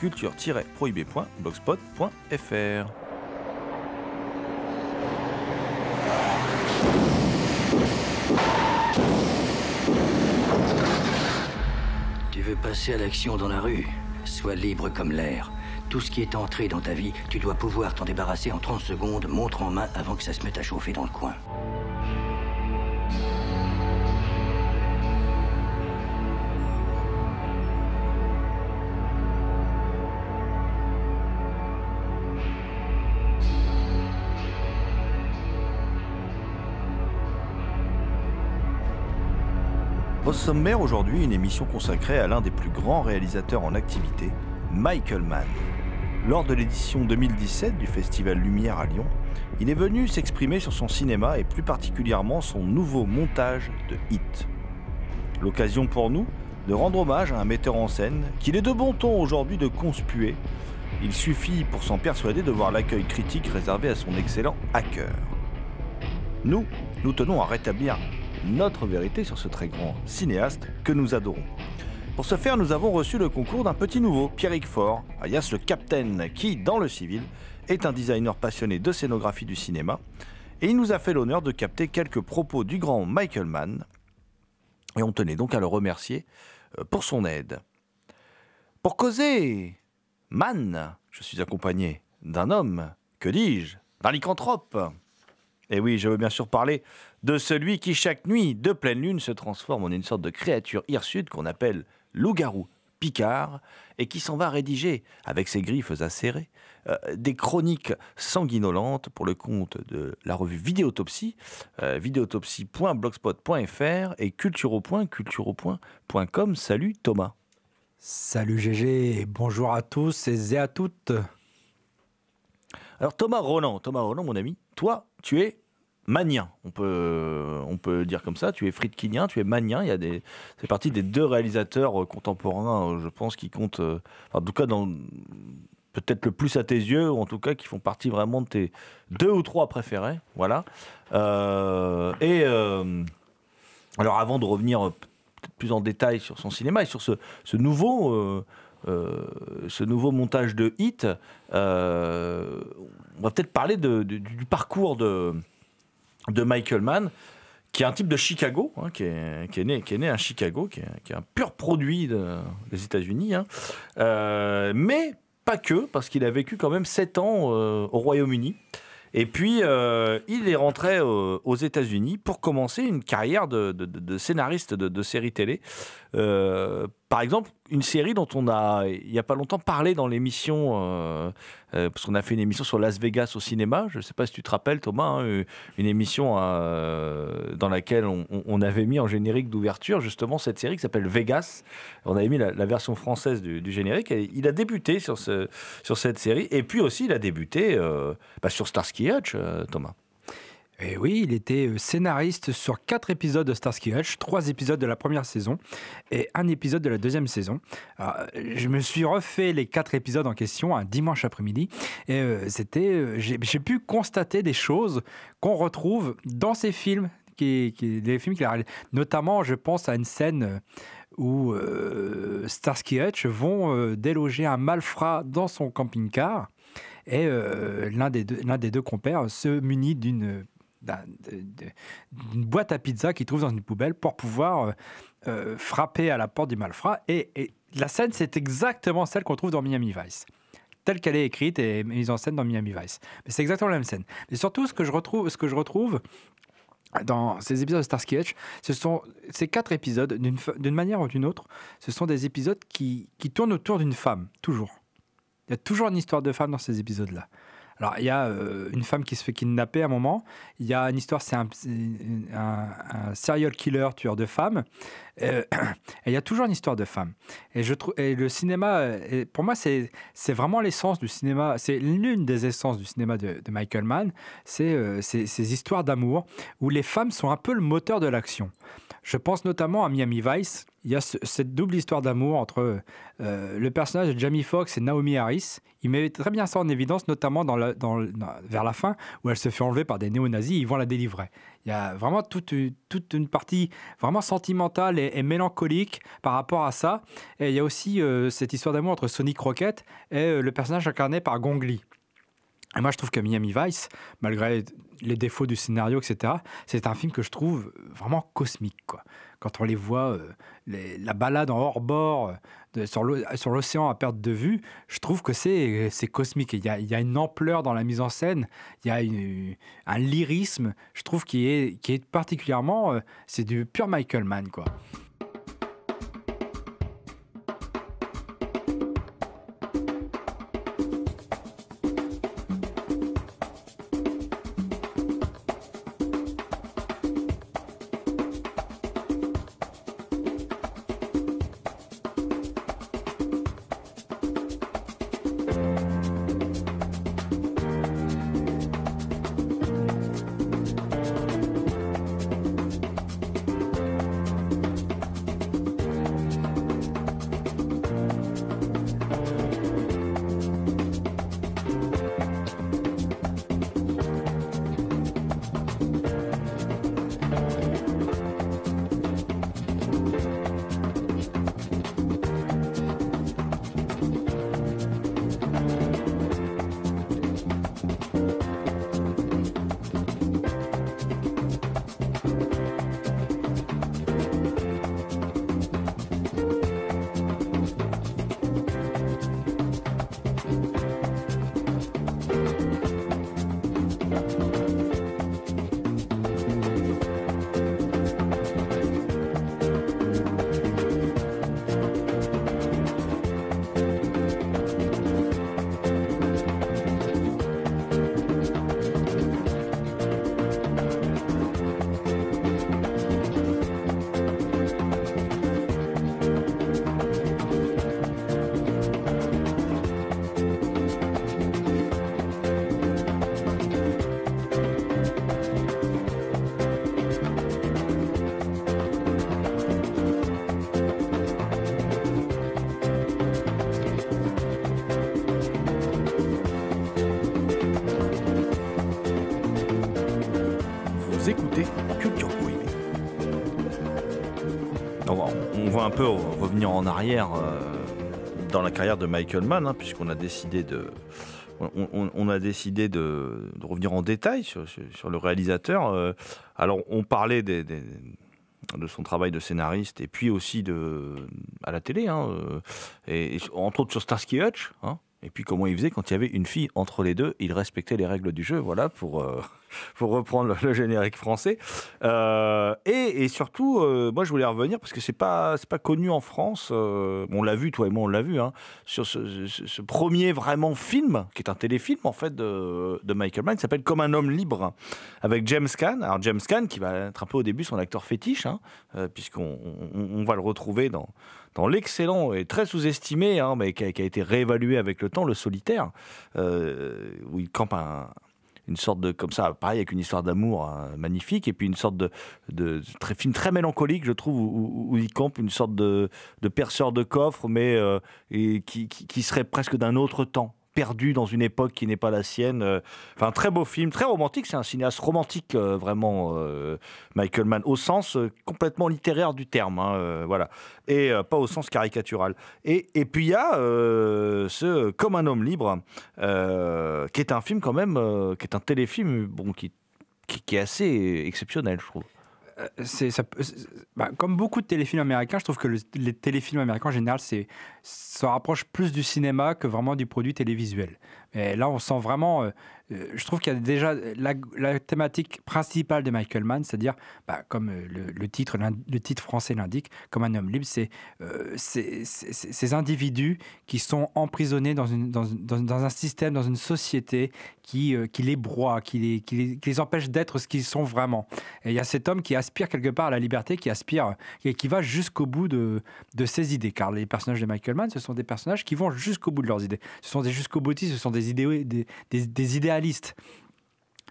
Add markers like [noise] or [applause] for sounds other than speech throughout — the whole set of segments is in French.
culture-prohibée.blogspot.fr. Tu veux passer à l'action dans la rue? Sois libre comme l'air. Tout ce qui est entré dans ta vie, tu dois pouvoir t'en débarrasser en 30 secondes, montre en main, avant que ça se mette à chauffer dans le coin. Au sommaire aujourd'hui, une émission consacrée à l'un des plus grands réalisateurs en activité, Michael Mann. Lors de l'édition 2017 du Festival Lumière à Lyon, il est venu s'exprimer sur son cinéma et plus particulièrement son nouveau montage de Hit. L'occasion pour nous de rendre hommage à un metteur en scène qu'il est de bon ton aujourd'hui de conspuer. Il suffit pour s'en persuader de voir l'accueil critique réservé à son excellent hacker. Nous, nous tenons à rétablir notre vérité sur ce très grand cinéaste que nous adorons. Pour ce faire, nous avons reçu le concours d'un petit nouveau, Pierrick Fort, alias le Captain, qui, dans le civil, est un designer passionné de scénographie du cinéma, et il nous a fait l'honneur de capter quelques propos du grand Michael Mann, et on tenait donc à le remercier euh, pour son aide. Pour causer Mann, je suis accompagné d'un homme, que dis-je, d'un lycanthrope. Et oui, je veux bien sûr parler de celui qui chaque nuit de pleine lune se transforme en une sorte de créature hirsute qu'on appelle loup-garou Picard et qui s'en va rédiger avec ses griffes acérées euh, des chroniques sanguinolentes pour le compte de la revue Vidéotopsie, euh, vidéotopsie.blogspot.fr et culturo.culturo.com. Salut Thomas. Salut GG, et bonjour à tous et à toutes. Alors Thomas Roland, Thomas Roland mon ami, toi tu es manien, on peut, dire comme ça. Tu es friedkinien, tu es manien. Il y a des, c'est parti des deux réalisateurs euh, contemporains, euh, je pense, qui comptent, euh, en tout cas, dans peut-être le plus à tes yeux, ou en tout cas qui font partie vraiment de tes deux ou trois préférés. Voilà. Et alors, avant de revenir plus en détail sur son cinéma et sur ce, nouveau. ce nouveau montage de hit, on va peut-être parler du parcours de, de Michael Mann, qui est un type de Chicago, hein, qui, est, qui est né, qui est né à Chicago, qui est, qui est un pur produit de- des États-Unis, hein. Euh, mais pas que, parce qu'il a vécu quand même 7 ans euh, au Royaume-Uni. Et puis, euh, il est rentré aux États-Unis pour commencer une carrière de, de- scénariste de, de séries télé. Par exemple, une série dont on a, il n'y a pas longtemps, parlé dans l'émission, euh, euh, parce qu'on a fait une émission sur Las Vegas au cinéma. Je ne sais pas si tu te rappelles, Thomas, hein, une émission euh, dans laquelle on, avait mis en générique d'ouverture justement cette série qui s'appelle Vegas. On avait mis la, version française du, générique. Et il a débuté sur, ce, sur cette série. Et puis aussi, il a débuté bah, sur Starsky Hutch, Thomas. Et oui, il était euh, scénariste sur quatre épisodes de Starsky Hutch, trois épisodes de la première saison et un épisode de la deuxième saison. Alors, euh, je me suis refait les quatre épisodes en question un dimanche après-midi et euh, c'était, euh, j'ai pu constater des choses qu'on retrouve dans ces films. Qui, les films. Notamment, je pense à une scène où euh, Starsky Hutch vont déloger un malfrat dans son camping-car et l'un des, deux- l'un des deux compères se munit d'une d'une boîte à pizza qu'il trouve dans une poubelle pour pouvoir euh, euh, frapper à la porte du malfrat. Et, la scène, c'est exactement celle qu'on trouve dans Miami Vice. Telle qu'elle est écrite et mise en scène dans Miami Vice. Mais c'est exactement la même scène. Mais surtout, ce que je retrouve, ce que je retrouve dans ces épisodes de Starsky Hutch, ce sont ces quatre épisodes, d'une manière ou d'une autre, ce sont des épisodes qui, qui tournent autour d'une femme, toujours. Il y a toujours une histoire de femme dans ces épisodes-là. Alors, il y a euh, une femme qui se fait kidnapper à un moment. Il y a une histoire, c'est un, serial killer, tueur de femmes. Euh, [clears throat] et il y a toujours une histoire de femme. Et, je et le cinéma, euh, pour moi, c'est vraiment l'essence du cinéma. C'est l'une des essences du cinéma de, Michael Mann. C'est ces, ces histoires d'amour où les femmes sont un peu le moteur de l'action. Je pense notamment à Miami Vice. Il y a ce- cette double histoire d'amour entre euh, le personnage de Jamie Foxx et Naomi Harris. Il met très bien ça en évidence, notamment vers la fin, où elle se fait enlever par des néo-nazis, ils vont la délivrer. Il y a vraiment toute, une- partie vraiment sentimentale et, et mélancolique par rapport à ça. Et il y a aussi euh, cette histoire d'amour entre Sonic Rocket et euh, le personnage incarné par Gong Li. Et moi, je trouve que Miami Vice, malgré les défauts du scénario, etc., c'est un film que je trouve vraiment cosmique. Quand on les voit, euh, la balade en hors-bord euh, sur l'o- sur l'océan à perte de vue, je trouve que c'est cosmique. Il y, a, une ampleur dans la mise en scène, il y a un lyrisme, je trouve, qui est, qui est particulièrement... euh, c'est du pur Michael Mann, quoi. Peu revenir en arrière euh, dans la carrière de Michael Mann, hein, puisqu'on a décidé de. On, a décidé de, revenir en détail sur, le réalisateur. Euh, alors, on parlait de son travail de scénariste et puis aussi de, à la télé, hein, euh, et, entre autres sur Starsky Hutch. hein, et puis comment il faisait quand il y avait une fille entre les deux, il respectait les règles du jeu, voilà, pour, [laughs] pour reprendre le, générique français. Euh, et, surtout, euh, moi je voulais revenir parce que c'est pas c'est pas connu en France. euh, on l'a vu, toi et moi on l'a vu, hein, sur ce, premier vraiment film qui est un téléfilm en fait de, Michael Mann, s'appelle Comme un homme libre, avec James Caan. Alors James Caan qui va être un peu au début son acteur fétiche, hein, puisqu'on on, on va le retrouver dans dans l'excellent et très sous-estimé, hein, mais qui a, été réévalué avec le temps, Le Solitaire, où il campe un, une sorte de comme ça, pareil avec une histoire d'amour hein, magnifique, et puis une sorte de, très, film très mélancolique, je trouve, où, où- il campe une sorte de, de perceur de coffre, mais euh, et qui- qui serait presque d'un autre temps perdu dans une époque qui n'est pas la sienne. euh. Enfin, très beau film, très romantique. C'est un cinéaste romantique, euh, vraiment, euh, Michael Mann, au sens complètement littéraire du terme. hein, voilà. Et pas au sens caricatural. Et, et puis il y a ce Comme un homme libre, qui est un film quand même, qui est un téléfilm, bon, qui qui, qui est assez exceptionnel, je trouve. Bah, comme beaucoup de téléfilms américains, je trouve que le- les téléfilms américains en général, c'est ça rapproche plus du cinéma que vraiment du produit télévisuel. Et là, on sent vraiment. euh, euh, je trouve qu'il y a déjà la, thématique principale de Michael Mann, c'est-à-dire, bah, comme euh, le, titre, le titre français l'indique, comme un homme libre, c'est ces individus qui sont emprisonnés dans, une, dans, un système, dans une société qui, les broie, qui les, qui empêche d'être ce qu'ils sont vraiment. Et il y a cet homme qui aspire quelque part à la liberté, qui aspire et qui va jusqu'au bout de, de ses idées. Car les personnages de Michael Mann, ce sont des personnages qui vont jusqu'au bout de leurs idées. Ce sont des jusqu'au boutistes, ce sont des, idéaux, des, des, des idéalistes.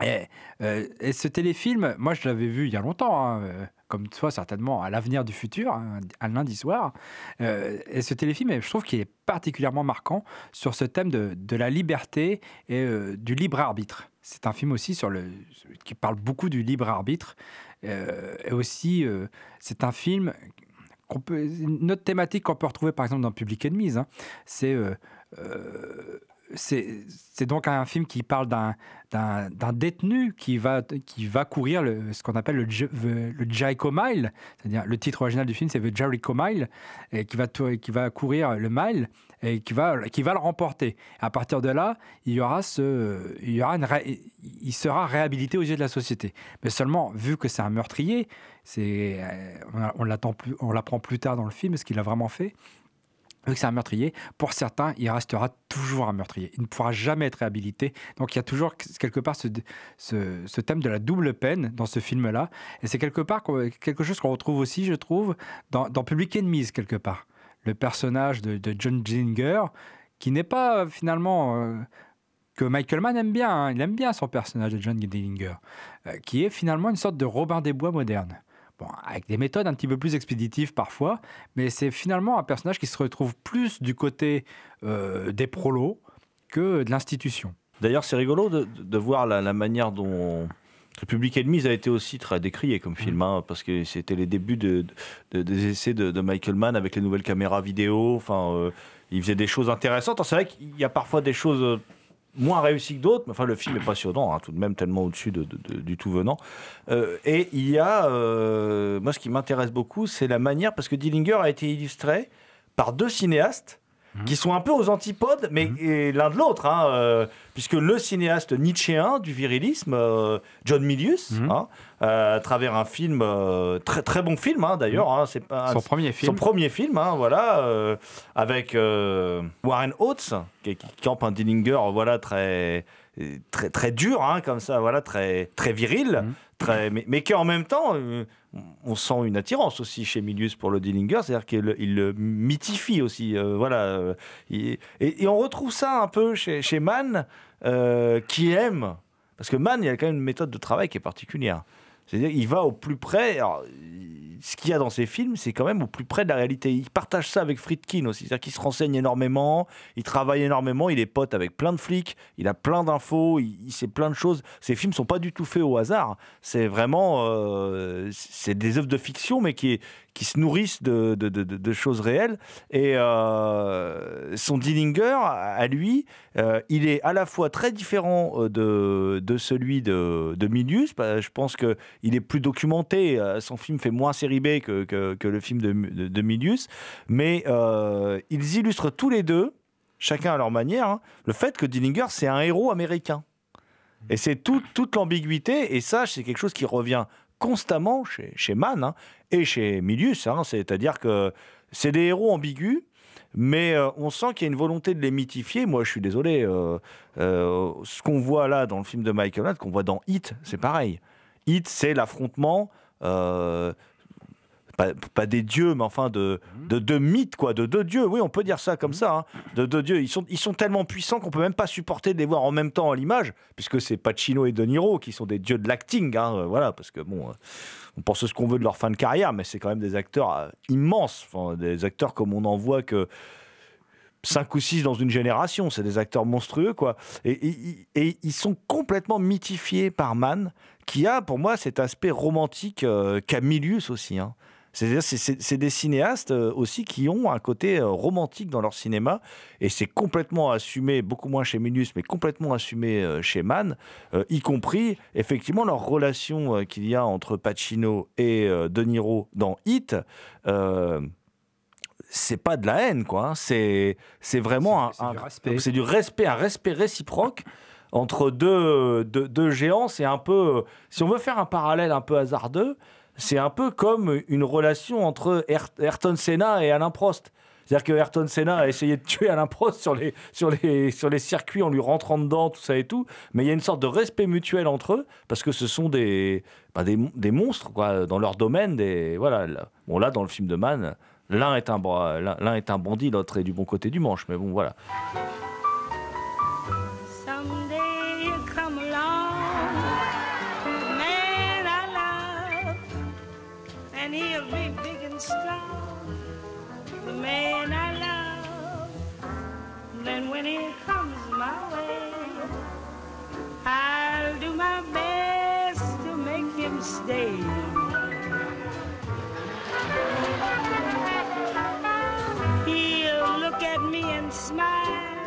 Et, euh, et ce téléfilm, moi je l'avais vu il y a longtemps, hein, euh, comme toi certainement, à l'avenir du futur, hein, un lundi soir. Euh, et ce téléfilm, je trouve qu'il est particulièrement marquant sur ce thème de, la liberté et du libre arbitre. C'est un film aussi sur le, qui parle beaucoup du libre arbitre. Et aussi, c'est un film peut, une autre thématique qu'on peut retrouver par exemple dans Public Enemies, hein, c'est c'est donc un film qui parle d'un détenu qui va, qui va courir ce qu'on appelle le, le, Jericho Mile, c'est-à-dire le titre original du film c'est The Jericho Mile, qui va, qui va courir le mile et qui va, qui va le remporter. À partir de là, il y aura il y aura il sera réhabilité aux yeux de la société. Mais seulement, vu que c'est un meurtrier, euh, on l'attend plus, l'apprend plus tard dans le film, ce qu'il a vraiment fait. Vu que c'est un meurtrier, pour certains, il restera toujours un meurtrier. Il ne pourra jamais être réhabilité. Donc il y a toujours quelque part ce, thème de la double peine dans ce film-là. Et c'est quelque part quelque chose qu'on retrouve aussi, je trouve, dans, Public Enemies, quelque part. Le personnage de, John Dillinger, qui n'est pas euh, finalement... euh, que Michael Mann aime bien, hein. il aime bien son personnage de John Dillinger, euh, qui est finalement une sorte de Robin des Bois moderne. Bon, avec des méthodes un petit peu plus expéditives parfois, mais c'est finalement un personnage qui se retrouve plus du côté euh, des prolos que de l'institution. D'ailleurs, c'est rigolo de, voir la, la manière dont Public Enemies a été aussi très décrié comme film, hein, parce que c'était les débuts de, de- des essais de, Michael Mann avec les nouvelles caméras vidéo. Enfin, euh, il faisait des choses intéressantes. C'est vrai qu'il y a parfois des choses euh, moins réussies que d'autres, mais enfin, le film est passionnant, hein, tout de même tellement au-dessus de- de- de- du tout venant. Euh, et il y a, euh, moi, ce qui m'intéresse beaucoup, c'est la manière, parce que Dillinger a été illustré par deux cinéastes qui sont un peu aux antipodes, mais et l'un de l'autre, hein, euh, puisque le cinéaste nietzschéen du virilisme, euh, John Milius, Mhm. hein, euh, à travers un film, très très bon film hein, d'ailleurs, hein, c'est Son premier film. son premier film, voilà, avec Warren Oates, qui, qui campe un Dillinger, voilà, très, très, très dur, comme ça, voilà, très, très viril, Mhm. très, mais, mais qui en même temps, on sent une attirance aussi chez Milius pour le Dillinger, c'est-à-dire qu'il il le mythifie aussi, euh, voilà. euh, et, on retrouve ça un peu chez, Mann, euh, qui aime, parce que Mann, il a quand même une méthode de travail qui est particulière. C'est-à-dire il va au plus près. Ce qu'il y a dans ces films, c'est quand même au plus près de la réalité. Il partage ça avec Friedkin aussi. C'est-à-dire qu'il se renseigne énormément, il travaille énormément, il est pote avec plein de flics, il a plein d'infos, il, sait plein de choses. Ces films sont pas du tout faits au hasard. C'est vraiment. euh, c'est des œuvres de fiction, mais qui, qui se nourrissent de, choses réelles. Et euh, son Dillinger, à lui, euh, il est à la fois très différent euh, de, celui de, Milius. Bah, Je pense qu'il est plus documenté. Son film fait moins série B que, le film de, Milius. Mais ils illustrent tous les deux, chacun à leur manière, hein, le fait que Dillinger, c'est un héros américain. Et c'est tout- toute l'ambiguïté. Et ça, c'est quelque chose qui revient constamment chez, chez Mann hein, et chez Milius. hein. C'est-à-dire que c'est des héros ambigus. Mais euh, on sent qu'il y a une volonté de les mythifier. Moi, je suis désolé. euh, euh, ce qu'on voit là dans le film de Michael Mann, qu'on voit dans Hit, c'est pareil. Hit, c'est l'affrontement. Pas, pas des dieux, mais enfin de, de deux mythes, quoi, de deux dieux. Oui, on peut dire ça comme ça. hein. De deux dieux. Ils sont, ils sont tellement puissants qu'on peut même pas supporter de les voir en même temps à l'image, puisque c'est Pacino et De Niro qui sont des dieux de l'acting. hein, euh, voilà, parce que bon, euh, on pense ce qu'on veut de leur fin de carrière, mais c'est quand même des acteurs euh, immenses. Enfin, des acteurs comme on n'en voit que 5 ou 6 dans une génération. C'est des acteurs monstrueux, quoi. Et, et- et ils sont complètement mythifiés par Mann, qui a pour moi cet aspect romantique euh, qu'a Milius aussi. hein. C'est-à-dire, c'est- des cinéastes euh, aussi qui ont un côté euh, romantique dans leur cinéma, et c'est complètement assumé, beaucoup moins chez Minus, mais complètement assumé euh, chez Mann, y compris effectivement leur relation qu'il y a entre Pacino et De Niro dans Hit. euh, c'est pas de la haine, quoi. hein. C'est c'est vraiment du un- respect. c'est du respect, un respect réciproque entre deux, deux, deux géants. C'est un peu, si on veut faire un parallèle un peu hasardeux, c'est un peu comme une relation entre Ayrton Senna et Alain Prost. C'est-à-dire que Ayrton Senna a essayé de tuer Alain Prost sur les, sur, les, sur les circuits en lui rentrant dedans, tout ça et tout. Mais il y a une sorte de respect mutuel entre eux, parce que ce sont des, bah, des, monstres quoi, dans leur domaine. Des, voilà, là. Bon, là, dans le film de Mann, l'un est, un l'un est un bandit, l'autre est du bon côté du manche. Mais bon, voilà. And he'll be big and strong, the man I love. Then when he comes my way, I'll do my best to make him stay. He'll look at me and smile.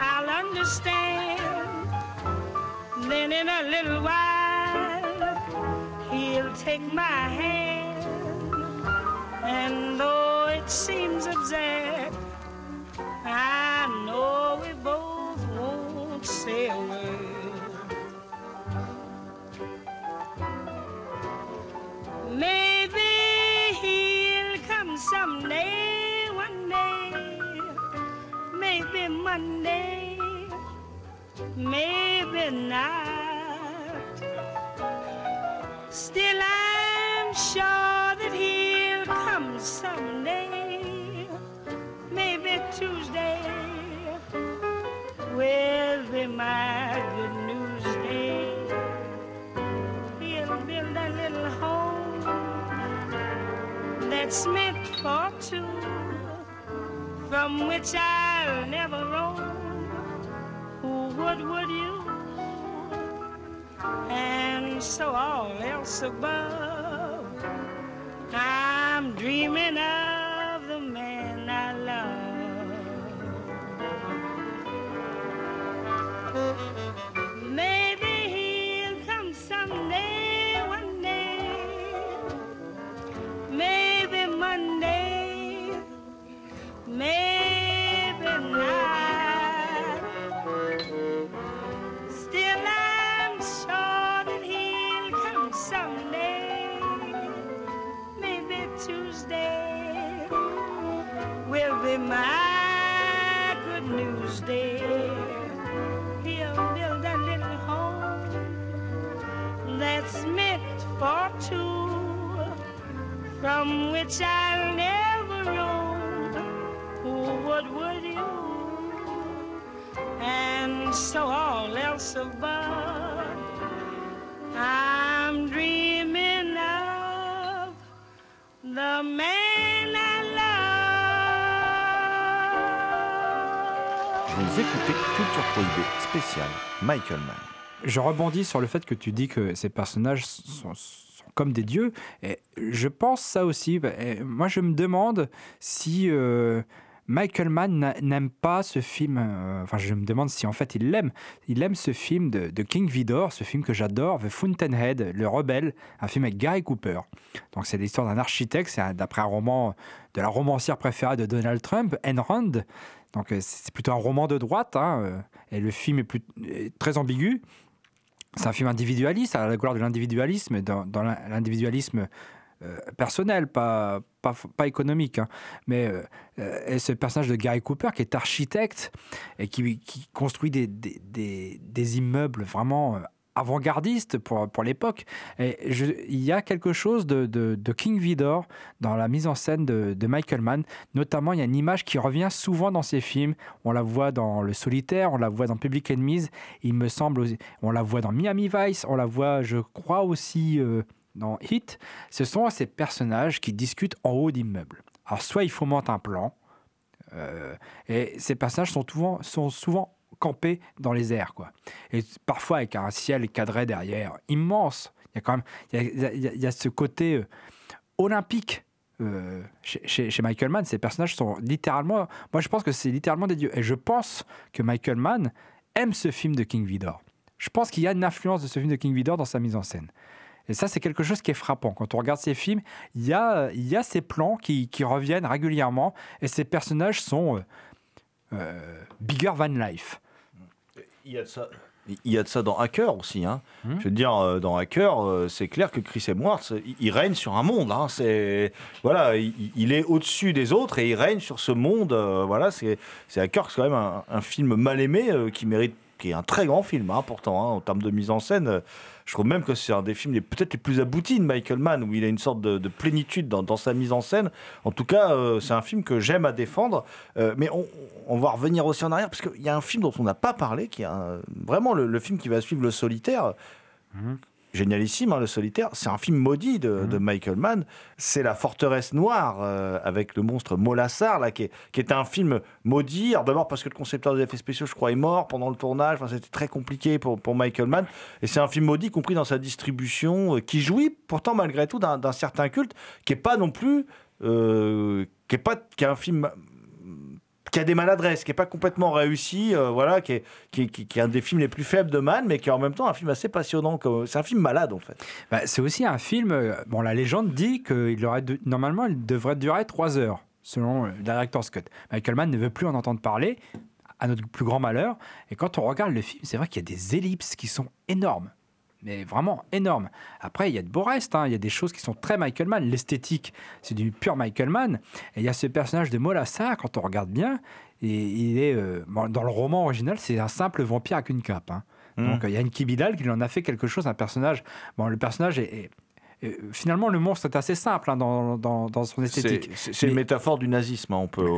I'll understand. Then in a little while, take my hand. And though it seems absurd, I know we both won't say a word. Maybe he'll come someday, one day maybe Monday, maybe not. That's meant for two from which I'll never roam. Who would, would you? And so all else above, I'm dreaming of Spéciale Michael Mann. Je rebondis sur le fait que tu dis que ces personnages sont, comme des dieux. Et je pense ça aussi. Moi, je me demande si euh, Michael Mann n'a- n'aime pas ce film. euh, enfin, je me demande si en fait il l'aime. Il aime ce film de, de King Vidor, ce film que j'adore, The Fountainhead, Le Rebelle, un film avec Gary Cooper. Donc, c'est l'histoire d'un architecte. C'est d'après un roman de la romancière préférée de Donald Trump, Rand. Donc, euh, c'est plutôt un roman de droite. hein, euh, et le film est, très ambigu. C'est un film individualiste, à la gloire de l'individualisme, dans, dans l'in- l'individualisme euh, personnel, pas, économique. hein. Mais ce personnage de Gary Cooper, qui est architecte et qui, construit des immeubles vraiment avant-gardistes pour, pour l'époque. Il y a quelque chose de, de, King Vidor dans la mise en scène de, Michael Mann. Notamment, il y a une image qui revient souvent dans ses films. On la voit dans Le Solitaire, on la voit dans Public Enemies. Il me semble, on la voit dans Miami Vice, on la voit, je crois aussi euh, dans Hit. Ce sont ces personnages qui discutent en haut d'immeubles. Alors, soit il fomente un plan, euh, et ces personnages sont souvent, sont souvent campés dans les airs, quoi. Et parfois avec un ciel cadré derrière, immense. Il y a quand même, il y a, ce côté euh, olympiques. euh, chez, Michael Mann, ces personnages sont littéralement. Moi, je pense que c'est littéralement des dieux. Et je pense que Michael Mann aime ce film de King Vidor. Je pense qu'il y a une influence de ce film de King Vidor dans sa mise en scène. Et ça, c'est quelque chose qui est frappant. Quand on regarde ces films, il y a, y a ces plans qui, reviennent régulièrement et ces personnages sont euh, bigger than life. Il y a de ça. Il y a de ça dans Hacker aussi. Hein. Hmm. Je veux dire, euh, dans Hacker, euh, c'est clair que Chris Hemsworth, il, il règne sur un monde. Hein. C'est voilà, il, il est au-dessus des autres et il règne sur ce monde. euh, voilà, c'est c'est Hacker, c'est quand même un, un film mal aimé euh, qui mérite, qui est un très grand film, hein, pourtant, hein, en termes de mise en scène. Je trouve même que c'est un des films peut-être les plus aboutis de Michael Mann, où il a une sorte de, de plénitude dans, sa mise en scène. En tout cas, euh, c'est un film que j'aime à défendre. Euh, mais on, va revenir aussi en arrière, parce qu'il y a un film dont on n'a pas parlé, qui est un- vraiment le, le film qui va suivre Le Solitaire. Génialissime, hein, Le Solitaire. C'est un film maudit de, de Michael Mann. C'est La Forteresse Noire, euh, avec le monstre Molassar, là, qui est, qui est un film maudit. D'abord parce que le concepteur des effets spéciaux, je crois, est mort pendant le tournage. Enfin, C'était très compliqué pour, pour Michael Mann. Et c'est un film maudit, compris dans sa distribution, euh, qui jouit pourtant malgré tout d'un d'un certain culte, qui est pas non plus... euh, qui est pas qui est un film qui a des maladresses, qui est pas complètement réussi, euh, voilà, qui est, qui, est- un des films les plus faibles de Mann, mais qui est en même temps un film assez passionnant. C'est un film malade en fait. Bah, c'est aussi un film. euh, Bon, la légende dit qu'il normalement, il devrait durer 3 heures, selon euh, le director's cut. Michael Mann ne veut plus en entendre parler, à notre plus grand malheur. Et quand on regarde le film, c'est vrai qu'il y a des ellipses qui sont énormes. Mais vraiment énormes. Après, il y a de beaux restes. hein. Il y a des choses qui sont très Michael Mann. L'esthétique, c'est du pur Michael Mann. Et il y a ce personnage de Molassar, quand on regarde bien, et il est euh, dans le roman original, c'est un simple vampire avec une cape. hein. Donc euh, il y a une Kibidal qui en a fait quelque chose, un personnage. Bon, le personnage est. finalement, le monstre est assez simple hein, dans, dans, dans son esthétique. C'est une métaphore du nazisme, hein, on peut,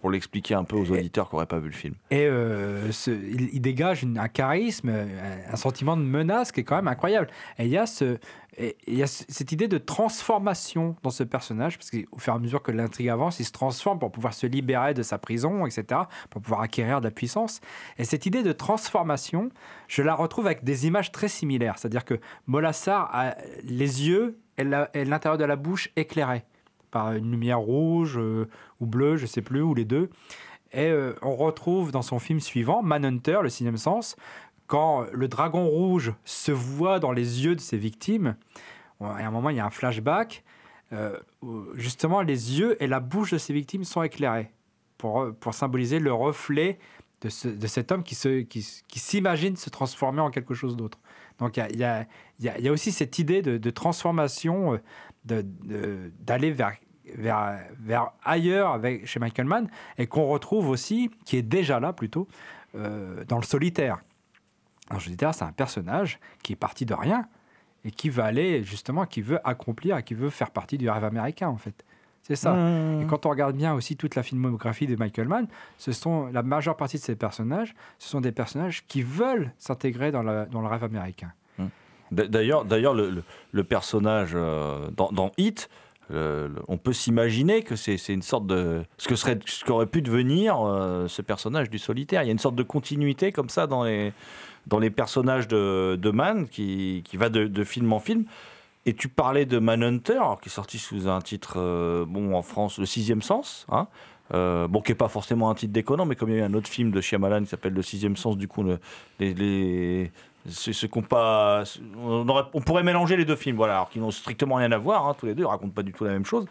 pour l'expliquer un peu aux auditeurs qui n'auraient pas vu le film. Et euh, ce- il, il dégage une- un charisme, euh, un, un sentiment de menace qui est quand même incroyable. Et il y a, ce, et il y a ce- cette idée de transformation dans ce personnage, parce qu'au fur et à mesure que l'intrigue avance, il se transforme pour pouvoir se libérer de sa prison, etc., pour pouvoir acquérir de la puissance. Et cette idée de transformation, je la retrouve avec des images très similaires. C'est-à-dire que Molassar a les yeux et l'intérieur de la bouche éclairés par une lumière rouge euh, ou bleue, je sais plus, ou les deux. Et euh, on retrouve dans son film suivant, Manhunter, le sixième sens, quand le dragon rouge se voit dans les yeux de ses victimes. à un moment, il y a un flashback. euh, où justement, les yeux et la bouche de ses victimes sont éclairés pour, pour symboliser le reflet de, ce- de cet homme qui, se, qui, qui s'imagine se transformer en quelque chose d'autre. Donc, il y y a- aussi cette idée de, transformation, euh, de- de- d'aller vers, vers, vers ailleurs avec, chez Michael Mann, et qu'on retrouve aussi, qui est déjà là plutôt, euh, dans le solitaire. Dans le solitaire, c'est un personnage qui est parti de rien et qui va aller, justement, qui veut accomplir qui veut faire partie du rêve américain, en fait. C'est ça. Et quand on regarde bien aussi toute la filmographie de Michael Mann, ce sont la majeure partie de ces personnages, ce sont des personnages qui veulent s'intégrer dans, la- dans le rêve américain. D- D'ailleurs, d'ailleurs le, le- le personnage euh, dans, dans Hit, on peut s'imaginer que c'est c'est une sorte de ce que serait ce qu'aurait pu devenir euh, ce personnage du solitaire. Il y a une sorte de continuité comme ça dans les dans les personnages de, de Mann qui, qui va de, de film en film. Et tu parlais de Manhunter, qui est sorti sous un titre, euh, bon, en France, Le Sixième Sens, hein, euh, bon, qui n'est pas forcément un titre déconnant, mais comme il y a eu un autre film de Shyamalan qui s'appelle Le Sixième Sens, du coup, ce, qu'on on, pourrait mélanger les deux films, voilà, alors qu'ils n'ont strictement rien à voir, hein, tous les deux, ils racontent pas du tout la même chose.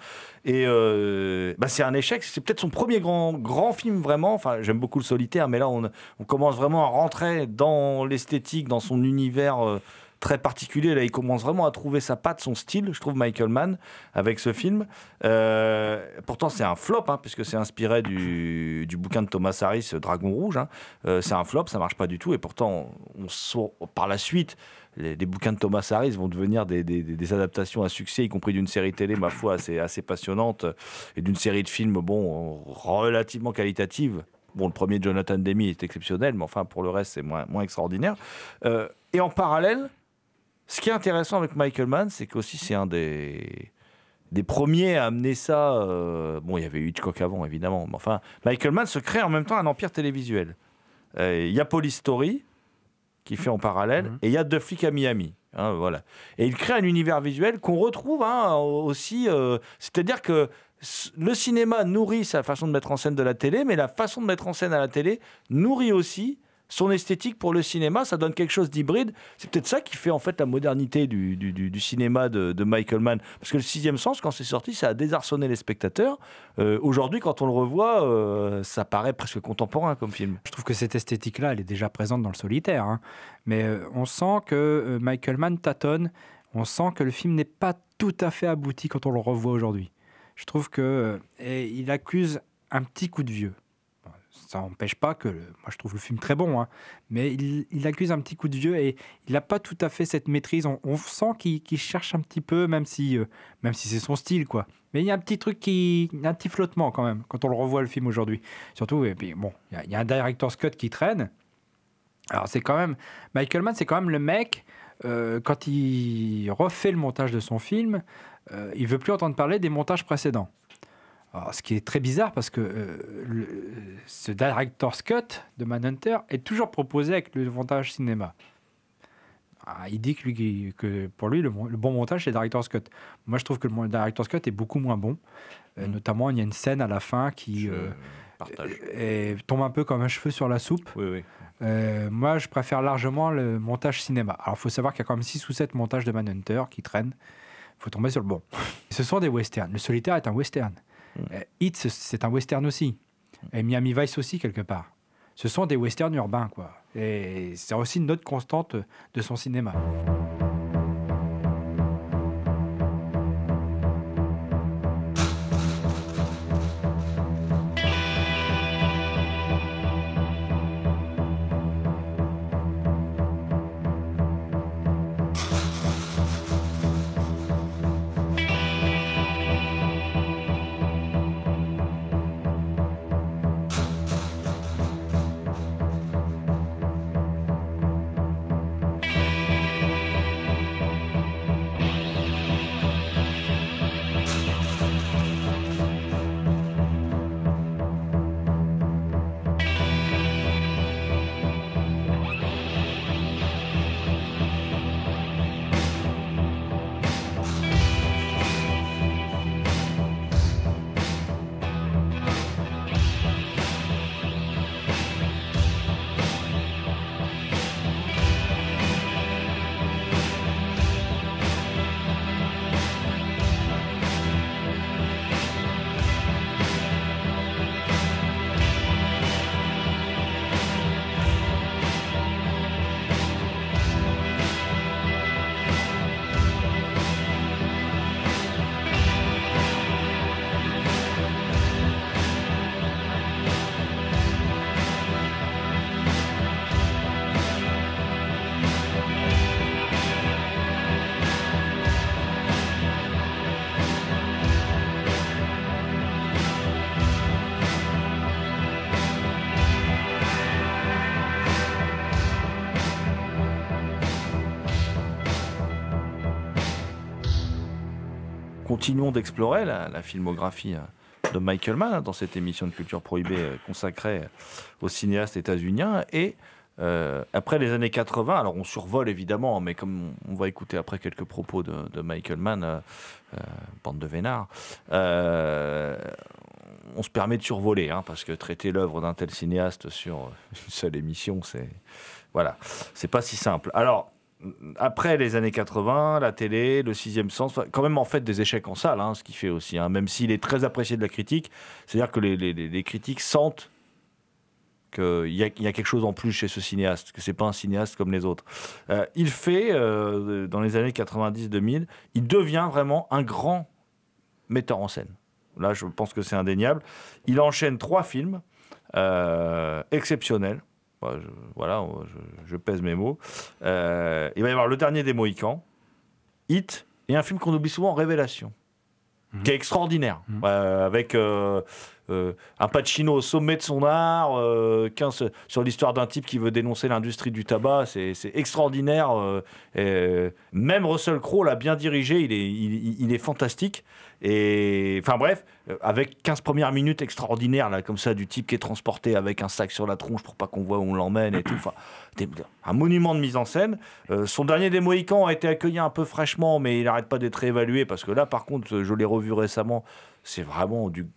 Et euh, bah, c'est un échec, c'est peut-être son premier grand, grand film vraiment. Enfin, j'aime beaucoup le solitaire, mais là, on, commence vraiment à rentrer dans l'esthétique, dans son univers. Très particulier. Là, il commence vraiment à trouver sa patte, son style, je trouve, Michael Mann, avec ce film. Euh, pourtant, c'est un flop, hein, puisque c'est inspiré du, du bouquin de Thomas Harris, Dragon Rouge. hein. Euh, c'est un flop, ça marche pas du tout. Et pourtant, par la suite, les, bouquins de Thomas Harris vont devenir des, adaptations à succès, y compris d'une série télé, ma foi, assez, assez passionnante, et d'une série de films, bon, relativement qualitative. Bon, le premier Jonathan Demi est exceptionnel, mais enfin, pour le reste, c'est moins, moins extraordinaire. Euh, et en parallèle, ce qui est intéressant avec Michael Mann, c'est qu'aussi c'est un des, des premiers à amener ça. euh, bon, il y avait Hitchcock avant, évidemment. Mais enfin, Michael Mann se crée en même temps un empire télévisuel. Euh, Il y a Police Story, qu'il fait en parallèle, Mhm. et il y a Deux flics à Miami. hein, voilà. Et il crée un univers visuel qu'on retrouve hein, aussi. euh, C'est-à-dire que le cinéma nourrit sa façon de mettre en scène de la télé, mais la façon de mettre en scène à la télé nourrit aussi son esthétique pour le cinéma. Ça donne quelque chose d'hybride. C'est peut-être ça qui fait en fait la modernité du, cinéma de, Michael Mann. Parce que le sixième sens, quand c'est sorti, ça a désarçonné les spectateurs. Euh, Aujourd'hui, quand on le revoit, euh, ça paraît presque contemporain comme film. Je trouve que cette esthétique-là, elle est déjà présente dans le solitaire. hein. Mais euh, on sent que Michael Mann tâtonne. On sent que le film n'est pas tout à fait abouti quand on le revoit aujourd'hui. Je trouve que et il accuse un petit coup de vieux. Ça n'empêche pas que, moi je trouve le film très bon, hein, mais il, accuse un petit coup de vieux et il n'a pas tout à fait cette maîtrise. On, sent qu'il cherche un petit peu, même si, euh, si c'est son style, quoi. Mais il y a un petit truc qui, un petit flottement quand même quand on le revoit le film aujourd'hui. Surtout, bon, il y a- il y, a un director's cut qui traîne. Alors c'est quand même Michael Mann, c'est quand même le mec euh, quand il refait le montage de son film, euh, il veut plus entendre parler des montages précédents. Alors, ce qui est très bizarre parce que euh, le- ce director's cut de Manhunter est toujours proposé avec le montage cinéma. Ah, il dit que, lui, que pour lui, le, bon montage, c'est director's cut. Moi, je trouve que le director's cut est beaucoup moins bon. Euh, Mm. Notamment, il y a une scène à la fin qui Je euh, partage. tombe un peu comme un cheveu sur la soupe. Oui, oui. Euh, moi, je préfère largement le montage cinéma. Alors, il faut savoir qu'il y a quand même 6 ou 7 montages de Manhunter qui traînent. Il faut tomber sur le bon. Ce sont des westerns. Le solitaire est un western. Euh, Hit, ce- c'est un western aussi. Et Miami Vice aussi, quelque part. Ce sont des westerns urbains, quoi. Et c'est aussi une note constante de son cinéma. Continuons d'explorer la, filmographie euh, de Michael Mann hein, dans cette émission de Culture Prohibée euh, consacrée au cinéaste états-unien. Et euh, après les années 80, alors on survole évidemment, mais comme on va écouter après quelques propos de, Michael Mann, euh, euh, bande de vénards, euh, on se permet de survoler, hein, parce que traiter l'œuvre d'un tel cinéaste sur une seule émission, c'est voilà, c'est pas si simple. Alors, après les années 80, la télé, le sixième sens, quand même en fait des échecs en salle, hein, ce qui fait aussi, hein, même s'il est très apprécié de la critique, c'est-à-dire que les, critiques sentent qu'il y a quelque chose en plus chez ce cinéaste, que c'est pas un cinéaste comme les autres. Euh, il fait, euh, dans les années 90-2000, il devient vraiment un grand metteur en scène. Là, je pense que c'est indéniable. Il enchaîne trois films euh, exceptionnels. Bah, je- voilà, je, je pèse mes mots. Euh, il va y avoir Le Dernier des Mohicans, Hit, et un film qu'on oublie souvent, Révélation, qui est extraordinaire, Mhm. euh, avec euh, euh, un Pacino au sommet de son art, euh, qu'un se- sur l'histoire d'un type qui veut dénoncer l'industrie du tabac. C'est extraordinaire. euh, et même Russell Crowe l'a bien dirigé. Il est, il, il est fantastique. Et enfin bref, euh, avec 15 premières minutes extraordinaires, là, comme ça, du type qui est transporté avec un sac sur la tronche pour pas qu'on voit où on l'emmène et tout. Enfin, un monument de mise en scène. Euh, son dernier des Mohicans a été accueilli un peu fraîchement, mais il n'arrête pas d'être réévalué parce que là, par contre, je l'ai revu récemment. C'est vraiment du,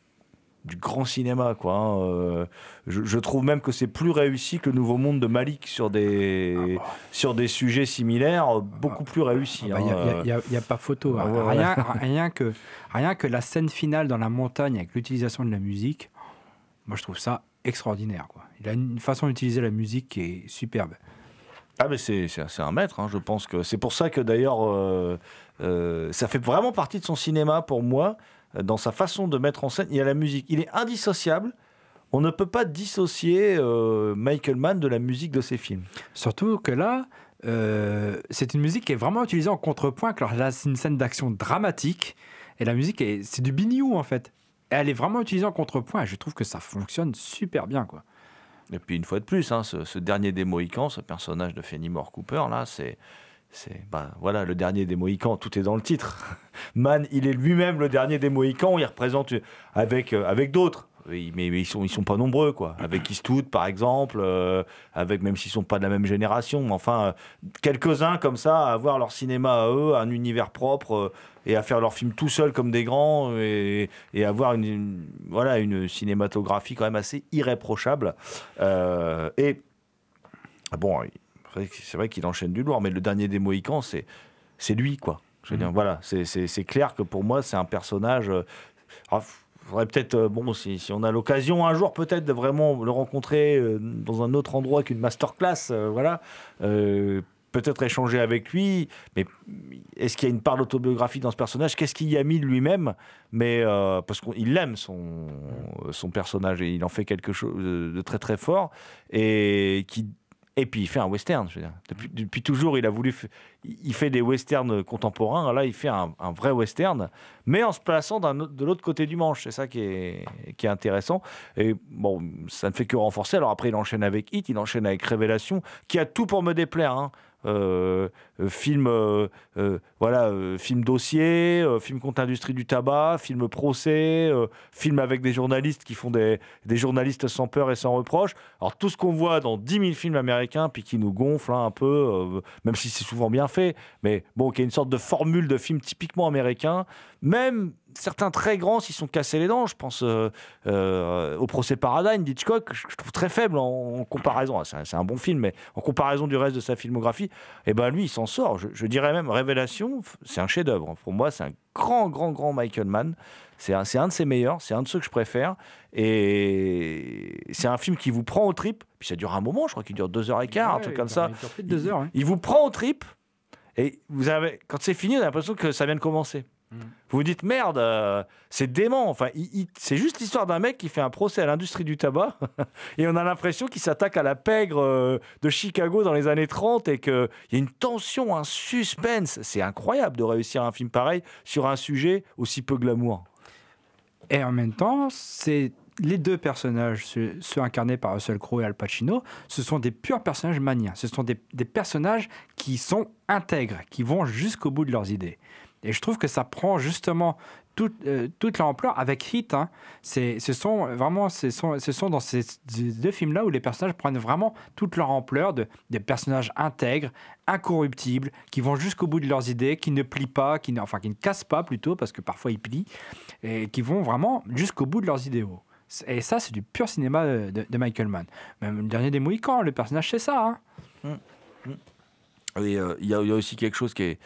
du grand cinéma, quoi. hein. Euh, je, je trouve même que c'est plus réussi que le Nouveau Monde de Malik sur des, sur des sujets similaires, beaucoup plus réussi. Il n'y a, pas photo. Ah hein. ouais, rien, [laughs] rien, que, rien que la scène finale dans la montagne avec l'utilisation de la musique, moi je trouve ça extraordinaire. Quoi. Il a une façon d'utiliser la musique qui est superbe. Ah mais c'est un maître, hein, je pense que c'est pour ça que d'ailleurs euh, euh, ça fait vraiment partie de son cinéma pour moi, dans sa façon de mettre en scène. Il y a la musique, il est indissociable. On ne peut pas dissocier euh, Michael Mann de la musique de ses films. Surtout que là, euh, c'est une musique qui est vraiment utilisée en contrepoint. Alors là, c'est une scène d'action dramatique et la musique, est- c'est du biniou en fait. Et elle est vraiment utilisée en contrepoint et je trouve que ça fonctionne super bien. quoi. Et puis une fois de plus, hein, ce, ce dernier des Mohicans, ce personnage de Fenimore Cooper là, c'est c'est bah, voilà le dernier des Mohicans, tout est dans le titre. [laughs] Mann, il est lui-même le dernier des Mohicans, il représente avec euh, avec d'autres. Mais, ils sont ils sont pas nombreux quoi. Avec Eastwood par exemple, euh, avec même s'ils sont pas de la même génération, enfin euh, quelques-uns comme ça à avoir leur cinéma à eux, un univers propre euh, et à faire leurs films tout seuls comme des grands et, avoir une, voilà une cinématographie quand même assez irréprochable. Euh, et bon, c'est vrai qu'il enchaîne du lourd, mais le dernier des Mohicans, c'est c'est lui quoi. Je veux dire, voilà, c'est- clair que pour moi, c'est un personnage. euh, alors, faudrait peut-être, euh, bon, si, si on a l'occasion un jour peut-être de vraiment le rencontrer euh, dans un autre endroit qu'une masterclass, euh, voilà, peut-être échanger avec lui. Mais est-ce qu'il y a une part d'autobiographie dans ce personnage? Qu'est-ce qu'il y a mis de lui-même? Mais parce qu'il aime son son personnage et il en fait quelque chose de très très fort et qui et puis il fait un western. Je veux dire. Depuis, toujours, il a voulu. Il fait des westerns contemporains. Là, il fait un, vrai western, mais en se plaçant de l'autre côté du manche. C'est ça qui est, qui est intéressant. Et bon, ça ne fait que renforcer. Alors après, il enchaîne avec Hit, il enchaîne avec Révélation, qui a tout pour me déplaire. hein. Euh, euh, film, euh, voilà, film dossier, film contre l'industrie du tabac, film procès, film avec des journalistes qui font des, des journalistes sans peur et sans reproche. Alors tout ce qu'on voit dans 10 000 films américains, puis qui nous gonfle hein, un peu, même si c'est souvent bien fait, mais bon, qui est une sorte de formule de film typiquement américain. Même certains très grands s'y sont cassés les dents. Je pense euh, euh, au procès Paradigm d'Hitchcock, que je trouve très faible en, en comparaison. Ah, C'est un, bon film, mais en comparaison du reste de sa filmographie, et ben lui, il s'en sort. Je, je dirais même Révélation, c'est un chef-d'œuvre. Pour moi, c'est un grand, grand, grand Michael Mann. C'est un, un de ses meilleurs, c'est un de ceux que je préfère. Et c'est un film qui vous prend au trip. Puis ça dure un moment, je crois qu'il dure deux heures et quart, un truc comme ça. Il heures. hein. Il vous prend au trip. Et vous avez, quand c'est fini, vous avez l'impression que ça vient de commencer. Vous vous dites merde, euh, c'est dément. Enfin, c'est juste l'histoire d'un mec qui fait un procès à l'industrie du tabac [laughs] et on a l'impression qu'il s'attaque à la pègre euh, de Chicago dans les années 30 et qu'il y a une tension, un suspense. C'est incroyable de réussir un film pareil sur un sujet aussi peu glamour. Et en même temps, c'est les deux personnages, ceux, incarnés par Russell Crowe et Al Pacino, ce sont des purs personnages maniens. Ce sont des personnages qui sont intègres, qui vont jusqu'au bout de leurs idées. Et je trouve que ça prend justement toute, euh, toute l'ampleur avec Hit. hein. C'est, ce sont vraiment, ce sont, ce sont dans ces deux films-là où les personnages prennent vraiment toute leur ampleur de des personnages intègres, incorruptibles, qui vont jusqu'au bout de leurs idées, qui ne plient pas, qui ne, enfin qui ne cassent pas plutôt parce que parfois ils plient et qui vont vraiment jusqu'au bout de leurs idéaux. Et ça, c'est du pur cinéma de, Michael Mann. Même le dernier des Mohicans, le personnage, c'est ça. hein. Euh, il y, a il y a aussi quelque chose qui est,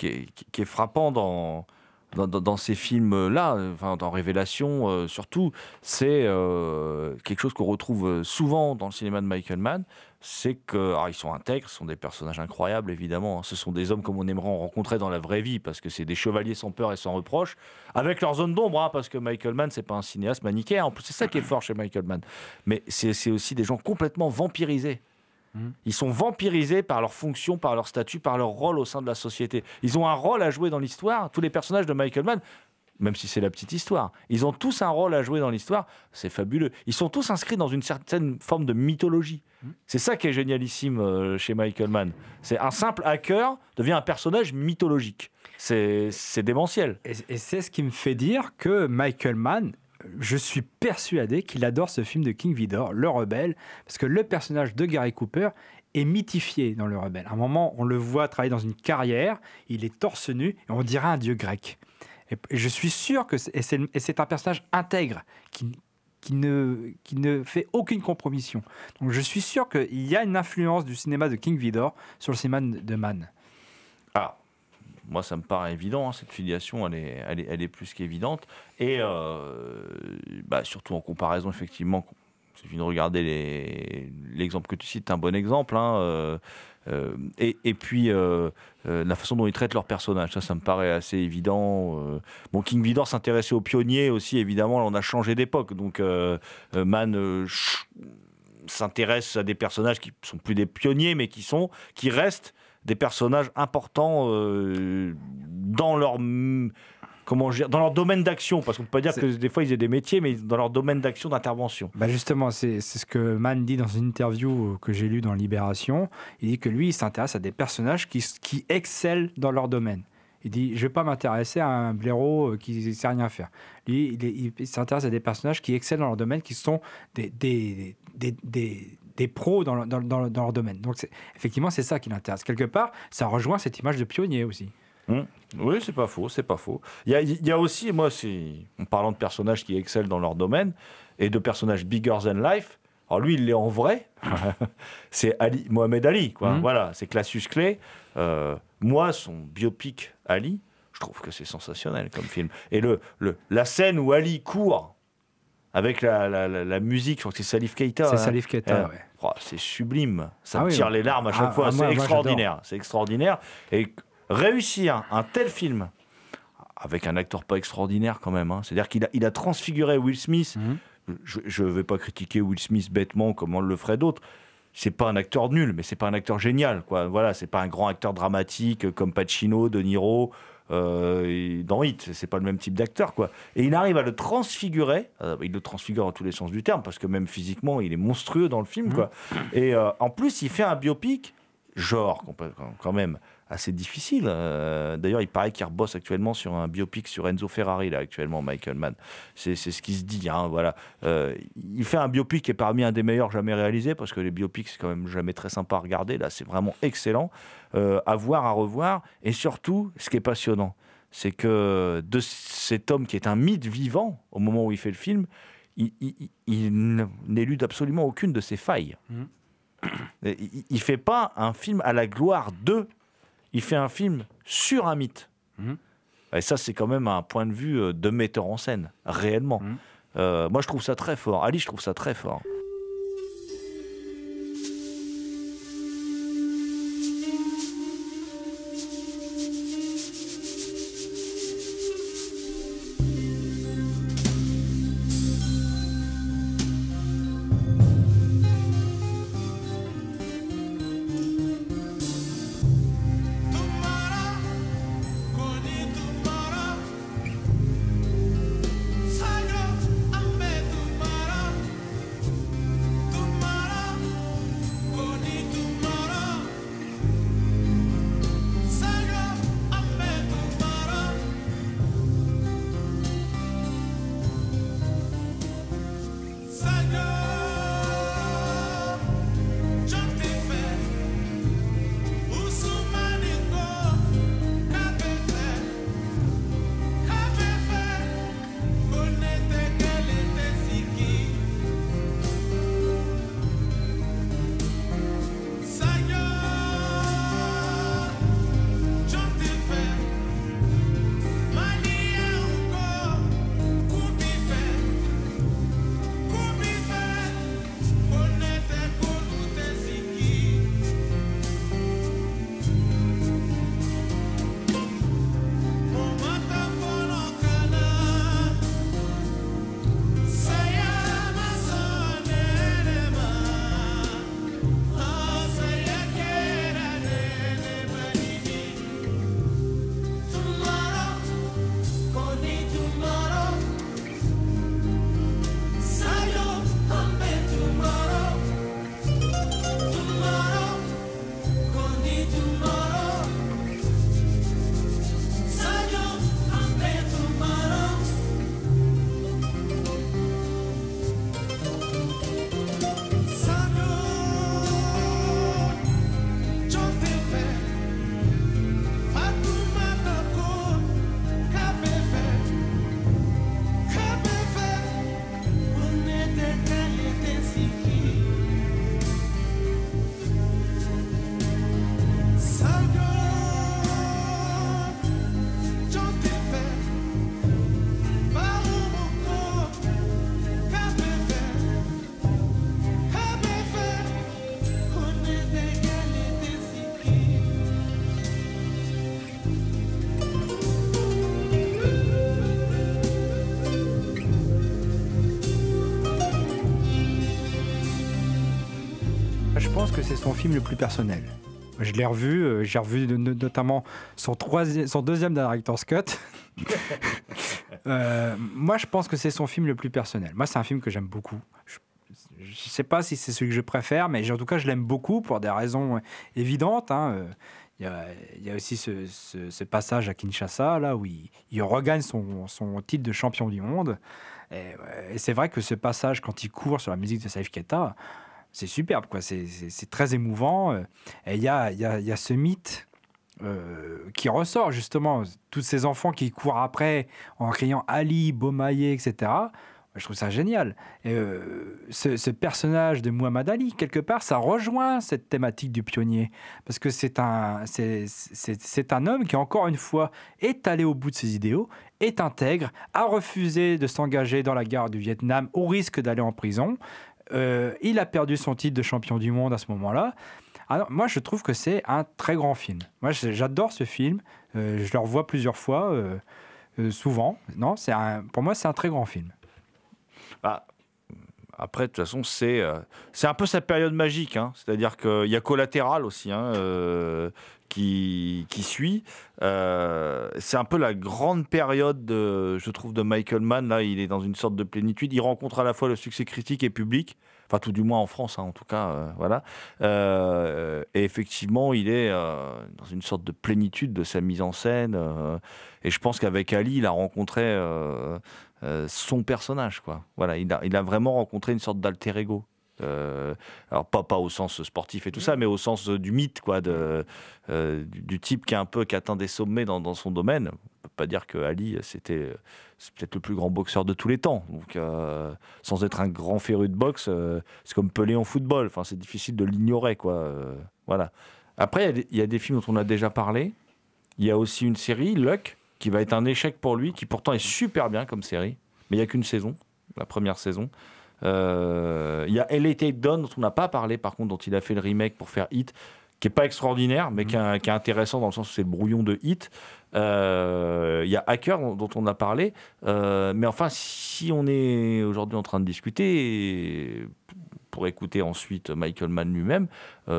qui est, qui est frappant dans, ces films-là, enfin, dans Révélation euh, surtout, c'est euh, quelque chose qu'on retrouve souvent dans le cinéma de Michael Mann, c'est que alors, ils sont intègres, ce sont des personnages incroyables évidemment, hein. ce sont des hommes comme on aimerait en rencontrer dans la vraie vie, parce que c'est des chevaliers sans peur et sans reproche, avec leur zone d'ombre, hein, parce que Michael Mann c'est pas un cinéaste manichéen, en plus c'est ça qui est fort chez Michael Mann, mais c'est aussi des gens complètement vampirisés. Ils sont vampirisés par leur fonction, par leur statut, par leur rôle au sein de la société. Ils ont un rôle à jouer dans l'histoire. Tous les personnages de Michael Mann, même si c'est la petite histoire. Ils ont tous un rôle à jouer dans l'histoire, c'est fabuleux. Ils sont tous inscrits dans une certaine forme de mythologie. C'est ça qui est génialissime euh, chez Michael Mann. C'est un simple hacker devient un personnage mythologique. C'est c'est démentiel. Et, et c'est ce qui me fait dire que Michael Mann, je suis persuadé qu'il adore ce film de King Vidor, Le Rebelle, parce que le personnage de Gary Cooper est mythifié dans Le Rebelle. À un moment, on le voit travailler dans une carrière, il est torse nu, et on dirait un dieu grec. Et, je suis sûr que c'est, un personnage intègre qui, ne, ne fait aucune compromission. Donc je suis sûr qu'il y a une influence du cinéma de King Vidor sur le cinéma de Mann. Ah, moi, ça me paraît évident. hein, cette filiation, elle est, elle est, elle est plus qu'évidente. Et euh, bah, surtout en comparaison, effectivement, il suffit de regarder l'exemple que tu cites, c'est un bon exemple. hein, euh, euh, et, puis, la façon dont ils traitent leurs personnages, ça, ça me paraît assez évident. Bon, King Vidor s'intéressait aux pionniers aussi, évidemment. Là, on a changé d'époque. Donc, ch- s'intéresse à des personnages qui sont plus des pionniers, mais qui sont, qui restent des personnages importants euh, dans leur mm, comment dire, dans leur domaine d'action, parce qu'on peut pas dire que des fois ils aient des métiers, mais dans leur domaine d'action d'intervention. Bah justement, c'est ce que Mann dit dans une interview euh, que j'ai lue dans Libération. Il dit que lui, il s'intéresse à des personnages qui, qui excellent dans leur domaine. Il dit, je vais pas m'intéresser à un blaireau euh, qui ne sait rien faire. Lui, il, il- il s'intéresse à des personnages qui excellent dans leur domaine, qui sont des, des, des, des- des pros dans, leur- dans, dans- dans leur domaine. Donc, effectivement, c'est ça qui l'intéresse. Quelque part, ça rejoint cette image de pionnier aussi. Oui, c'est pas faux, c'est pas faux. Il y a, il y a aussi, moi, en parlant de personnages qui excellent dans leur domaine et de personnages bigger than life. Alors lui, il l'est en vrai. [laughs] c'est Ali, Mohamed Ali, quoi. Mhm. Voilà, c'est Classus Clay. Euh, moi, son biopic Ali, je trouve que c'est sensationnel comme film. Et le, le, la scène où Ali court avec la, la, la- la musique, je crois que c'est Salif Keita. C'est hein. Salif Keita, Euh, ouais. Oh, c'est sublime. Ça Ah me tire les larmes à chaque Ah, fois. ah, c'est extraordinaire. C'est extraordinaire. Et réussir un tel film avec un acteur pas extraordinaire quand même. hein. C'est-à-dire qu'il a, il a transfiguré Will Smith. Mhm. Je ne vais pas critiquer Will Smith bêtement comme on le ferait d'autres. C'est pas un acteur nul, mais c'est pas un acteur génial. Quoi. Voilà, c'est pas un grand acteur dramatique comme Pacino, De Niro. Euh, dans Hit, c'est pas le même type d'acteur, quoi. Et il arrive à le transfigurer. euh, il le transfigure dans tous les sens du terme, parce que même physiquement, il est monstrueux dans le film, quoi. Et euh, en plus, il fait un biopic, genre, quand- même, assez difficile. Euh, D'ailleurs, il paraît qu'il rebosse actuellement sur un biopic sur Enzo Ferrari, là, actuellement, Michael Mann. C'est c'est ce qui se dit, hein, voilà. Euh, il fait un biopic qui est parmi un des meilleurs jamais réalisés, parce que les biopics, c'est quand même jamais très sympa à regarder. Là, c'est vraiment excellent. Euh, à voir, à revoir. Et surtout, ce qui est passionnant, c'est que de cet homme qui est un mythe vivant au moment où il fait le film, il, il- il n'élude absolument aucune de ses failles. Et Il ne fait pas un film à la gloire de, il fait un film sur un mythe. Mhm. Et ça, c'est quand même un point de vue euh, de metteur en scène, réellement. Mhm. Euh, moi, je trouve ça très fort. Ali, je trouve ça très fort. Son film le plus personnel. Je l'ai revu, euh, j'ai revu notamment son, troisième, son deuxième Director's [laughs] Cut. Euh, moi, je pense que c'est son film le plus personnel. Moi, c'est un film que j'aime beaucoup. Je ne sais pas si c'est celui que je préfère, mais en tout cas, je l'aime beaucoup pour des raisons euh, évidentes. hein. Il y, a, aussi ce, passage à Kinshasa, là, où il, regagne son, titre de champion du monde. Et, c'est vrai que ce passage, quand il court sur la musique de Saif Keita, c'est superbe, quoi. C'est- très émouvant. euh, Et il y a, y, a, y a ce mythe euh, qui ressort, justement. Tous ces enfants qui courent après en criant Ali, Bomaye, etc. Je trouve ça génial. Et, euh, ce, personnage de Muhammad Ali, quelque part, ça rejoint cette thématique du pionnier. Parce que c'est un, c'est un homme qui, encore une fois, est allé au bout de ses idéaux, est intègre, a refusé de s'engager dans la guerre du Vietnam au risque d'aller en prison. Euh, il a perdu son titre de champion du monde à ce moment-là. Moi, je trouve que c'est un très grand film. Moi, j'adore ce film. Euh, je le revois plusieurs fois, euh, souvent. Non, pour moi, c'est un très grand film. Bah, après, de toute façon, c'est euh, c'est un peu sa période magique. hein. C'est-à-dire qu'il y a Collatéral aussi hein, euh, qui, qui suit. Euh, c'est un peu la grande période, de, je trouve, de Michael Mann. Là, il est dans une sorte de plénitude. Il rencontre à la fois le succès critique et public. Enfin, tout du moins en France, hein, en tout cas. voilà. Et effectivement, il est dans une sorte de plénitude de sa mise en scène. et je pense qu'avec Ali, il a rencontré euh, son personnage. Quoi. Voilà, il, a, il a vraiment rencontré une sorte d'alter ego. Euh, alors pas, pas au sens sportif et tout ça, mais au sens du mythe, quoi, de, euh, du, type qui a un peu qui atteint des sommets dans, dans son domaine. On peut pas dire que Ali c'était c'est peut-être le plus grand boxeur de tous les temps. Donc euh, sans être un grand féru de boxe, c'est comme Pelé en football. Enfin c'est difficile de l'ignorer, quoi. Voilà. Après y il y, a des films dont on a déjà parlé. Il y a aussi une série Luck qui va être un échec pour lui, qui pourtant est super bien comme série, mais il y a qu'une saison, la première saison. Euh, Il y a LA Takedown dont on n'a pas parlé, par contre, dont il a fait le remake pour faire Hit, qui est pas extraordinaire, mais qui, est, intéressant dans le sens où c'est le brouillon de Hit. Euh, Il y a Hacker dont, on a parlé, Euh, mais enfin, si on est aujourd'hui en train de discuter pour écouter ensuite Michael Mann lui-même,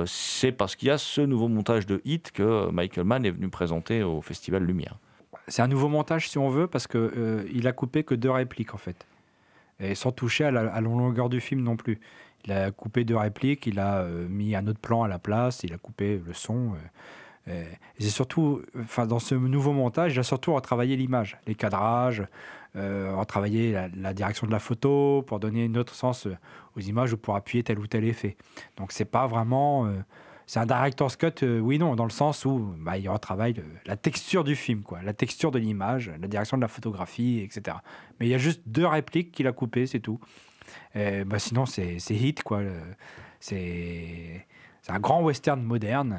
c'est parce qu'il y a ce nouveau montage de Hit que Michael Mann est venu présenter au Festival Lumière. C'est un nouveau montage, si on veut, parce que euh, il a coupé que deux répliques, en fait. Et sans toucher à la, longueur du film non plus. Il a coupé deux répliques, il a euh, mis un autre plan à la place, il a coupé le son. euh, et c'est surtout, enfin, dans ce nouveau montage, il a surtout retravaillé l'image, les cadrages, retravaillé la, la direction de la photo pour donner un autre sens aux images ou pour appuyer tel ou tel effet. Donc c'est pas vraiment. C'est un director's cut, euh, oui, non, dans le sens où bah, il retravaille le- la texture du film, quoi, la texture de l'image, la direction de la photographie, etc. Mais il y a juste deux répliques qu'il a coupées, c'est tout. Bah, sinon, c'est hit, quoi. C'est un grand western moderne,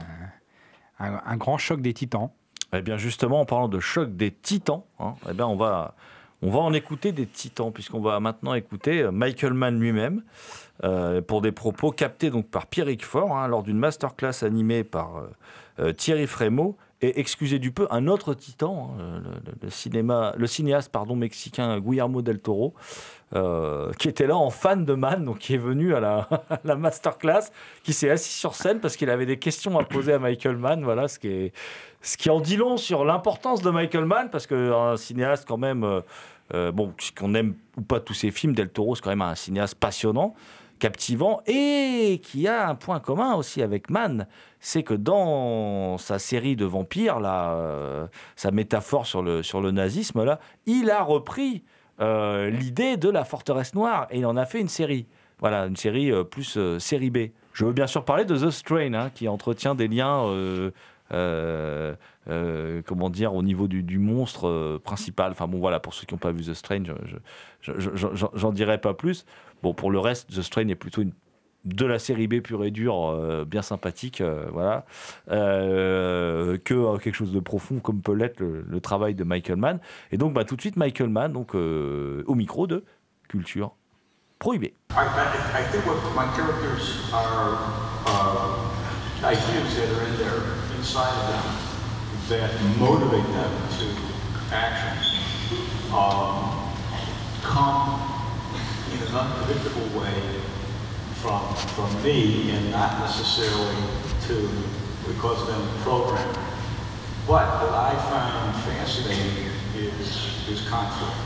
un, un grand choc des titans. Eh bien, justement, en parlant de choc des titans, hein, eh bien, on, va, on va en écouter des titans, puisqu'on va maintenant écouter euh, Michael Mann lui-même, euh, pour des propos captés donc, par Pierrick Fort, hein, lors d'une masterclass animée par euh, Thierry Frémaux, et excusez du peu, un autre titan, hein, le, cinéma, le cinéaste pardon, mexicain Guillermo del Toro, qui était là en fan de Mann, donc qui est venu [laughs] à la, masterclass, qui s'est assis sur scène parce qu'il avait des questions à poser à Michael Mann, voilà, ce qui ce qui en dit long sur l'importance de Michael Mann, parce qu'un cinéaste, quand même, bon, qu'on aime ou pas tous ses films, Del Toro, c'est quand même un cinéaste passionnant, captivant, et qui a un point commun aussi avec Mann, c'est que dans sa série de vampires, là, euh, sa métaphore sur le, sur le nazisme, là, il a repris euh, l'idée de la forteresse noire, et il en a fait une série. Voilà, une série euh, plus euh, série B. Je veux bien sûr parler de The Strain, hein, qui entretient des liens euh, comment dire, au niveau du, monstre euh, principal. Enfin bon, voilà, pour ceux qui n'ont pas vu The je- je- je- je- j'en j'en dirai pas plus. Bon, pour le reste, The Strain est plutôt de la série B pure et dure, euh, bien sympathique, voilà, que quelque chose de profond comme peut l'être le, travail de Michael Mann. Et donc, bah, tout de suite, Michael Mann, au micro de Culture Prohibée. I, I, I that motivate them to action, um, come in an unpredictable way from, from me and not necessarily to, because of any program. But what I find fascinating is, is conflict.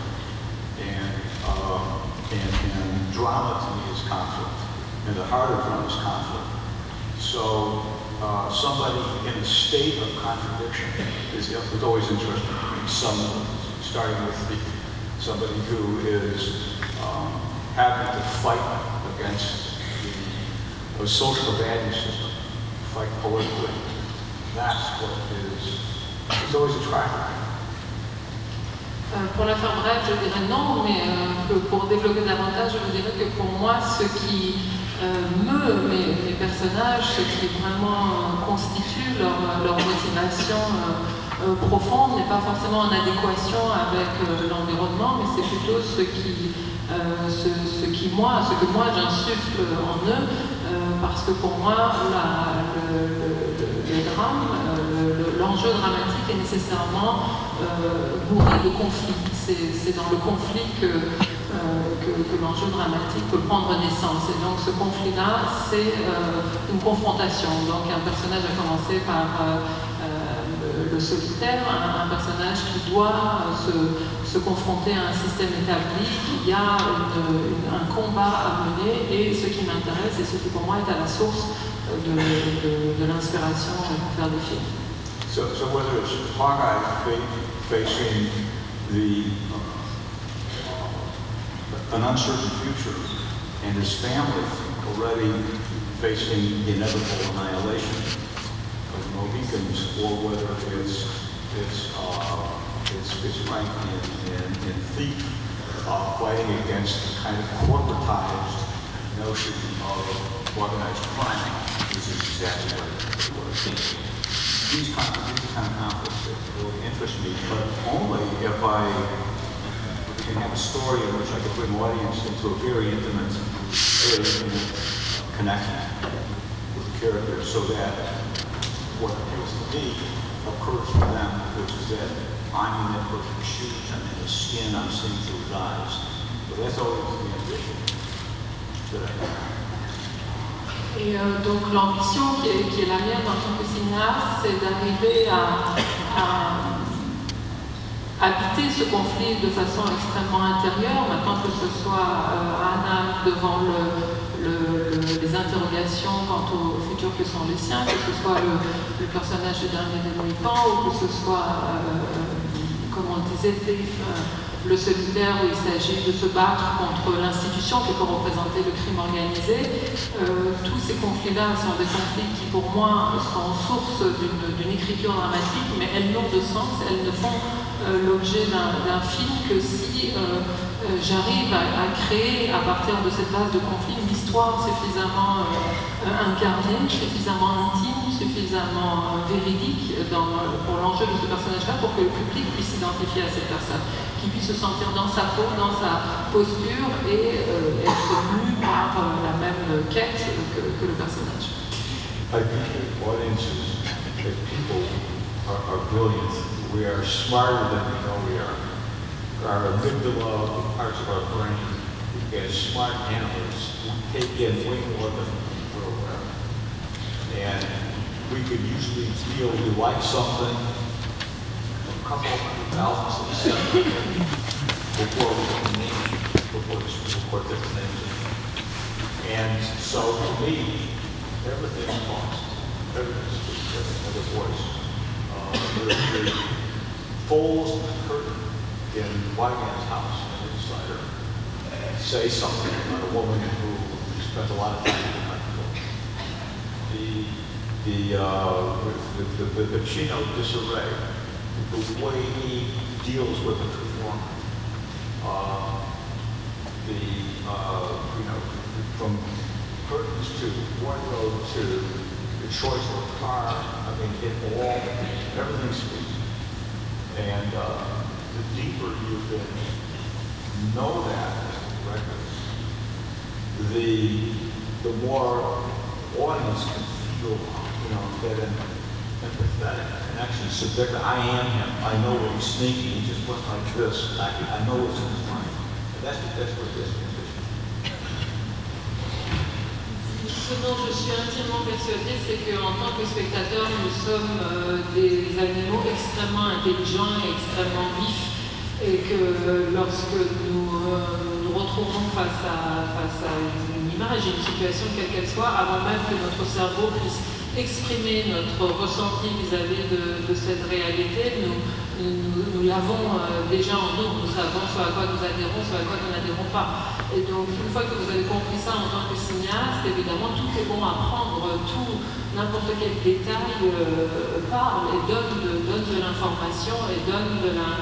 And, uh, and, and drama to me is conflict. And the heart of drama is conflict. So uh, somebody in a state of contradiction is, is always interesting. Some, starting with the, somebody who is um, having to fight against the, the social value system, fight politically. That's what is, it's always attractive. Euh, Pour la faire bref, je dirais non, mais euh, pour développer davantage, je dirais que pour moi, ce qui euh, meut mes, mes personnages, ce qui vraiment euh, constitue leur, motivation euh, euh, profonde, n'est pas forcément en adéquation avec euh, l'environnement, mais c'est plutôt ce qui, euh, ce, qui moi, ce que moi j'insuffle en eux, euh, parce que pour moi, le, le- le- le drame, euh, le- l'enjeu dramatique est nécessairement euh, bourré de conflits. C'est dans le conflit que, euh, que, que l'enjeu dramatique peut prendre naissance. Et donc ce conflit-là, c'est euh, une confrontation. Donc un personnage a commencé par euh, euh, le, solitaire, un, personnage qui doit euh, se, confronter à un système établi, il y a un combat à mener et ce qui m'intéresse et ce qui pour moi est à la source euh, de, de- de l'inspiration pour faire des films. So, whether it's Hawkeye fa- facing the, an uncertain future and his family already facing the inevitable annihilation of Mohicans, or whether it's, it's, uh, it's, it's Frank and, and, and Thief uh, fighting against the kind of corporatized notion of organized crime, which is exactly what it was these kind of, these kind of conflicts really interest me, but only if I can have a story in which I can bring audience into a very intimate, very intimate connection with the characters so that what appeals to me occurs for them, which is that I'm in that person's shoes, I'm in his skin, I'm seeing through his eyes. But that's always the ambition that I have. Et euh, donc l'ambition qui qui est la mienne en tant que cinéaste, c'est d'arriver à, à habiter ce conflit de façon extrêmement intérieure, maintenant que ce soit euh, Anna devant le- le- le- les interrogations quant au futur que sont les siens, que ce soit le, personnage du dernier des ou que ce soit, euh, comme on le disait, euh, le solitaire où il s'agit de se battre contre l'institution qui peut représenter le crime organisé. Tous ces conflits-là sont des conflits qui, pour moi, sont source d'une écriture dramatique, mais elles n'ont de sens, elles ne font l'objet d'un film que si euh, euh, j'arrive à, créer, à partir de cette base de conflit, une histoire suffisamment euh, euh, incarnée, suffisamment intime, suffisamment euh, véridique pour l'enjeu de ce personnage-là, pour que le public puisse s'identifier à cette personne, qu'il puisse se sentir dans sa peau, dans sa posture et euh, être mu par euh, la même quête que, le personnage. I think audiences, that people are, are brilliant. We are smarter than we know we are. Our amygdala, parts of our brain, as smart animals, we take in way more than we're aware. And we could usually feel we like something a couple of thousand steps before we can name it, before, before different names. And so to me, everything talks, everything speaks, everything has a voice. Uh, the, the folds in the curtain in Wyman's house, an insider, say something about a woman who spent a lot of time in the microphone. The, the, uh, the, the, the Pacino disarray, the way he deals with the performer, uh, the, uh, you know, from curtains to wardrobe to the choice of a car, I mean, it all, everything speaks. And uh, the deeper you can know that director, the, the more audience can feel, you know, get an empathetic connection, subjective. I am him. I know what he's thinking. He just went like this. I, I know what's in his mind. That's, that's what this is. Ce dont je suis intimement persuadée, c'est qu'en tant que spectateur, nous sommes euh, des animaux extrêmement intelligents et extrêmement vifs. Et que lorsque nous euh, nous retrouvons face à, face à une image, une situation quelle qu'elle soit, avant même que notre cerveau puisse exprimer notre ressenti vis-à-vis de, cette réalité, nous, l'avons euh, déjà en nous. Nous savons ce à quoi nous adhérons, ce à quoi nous n'adhérons pas. Et donc, une fois que vous avez compris ça en tant que cinéaste, évidemment, tout est bon à prendre, tout, n'importe quel détail euh, parle et donne de, l'information et donne de la,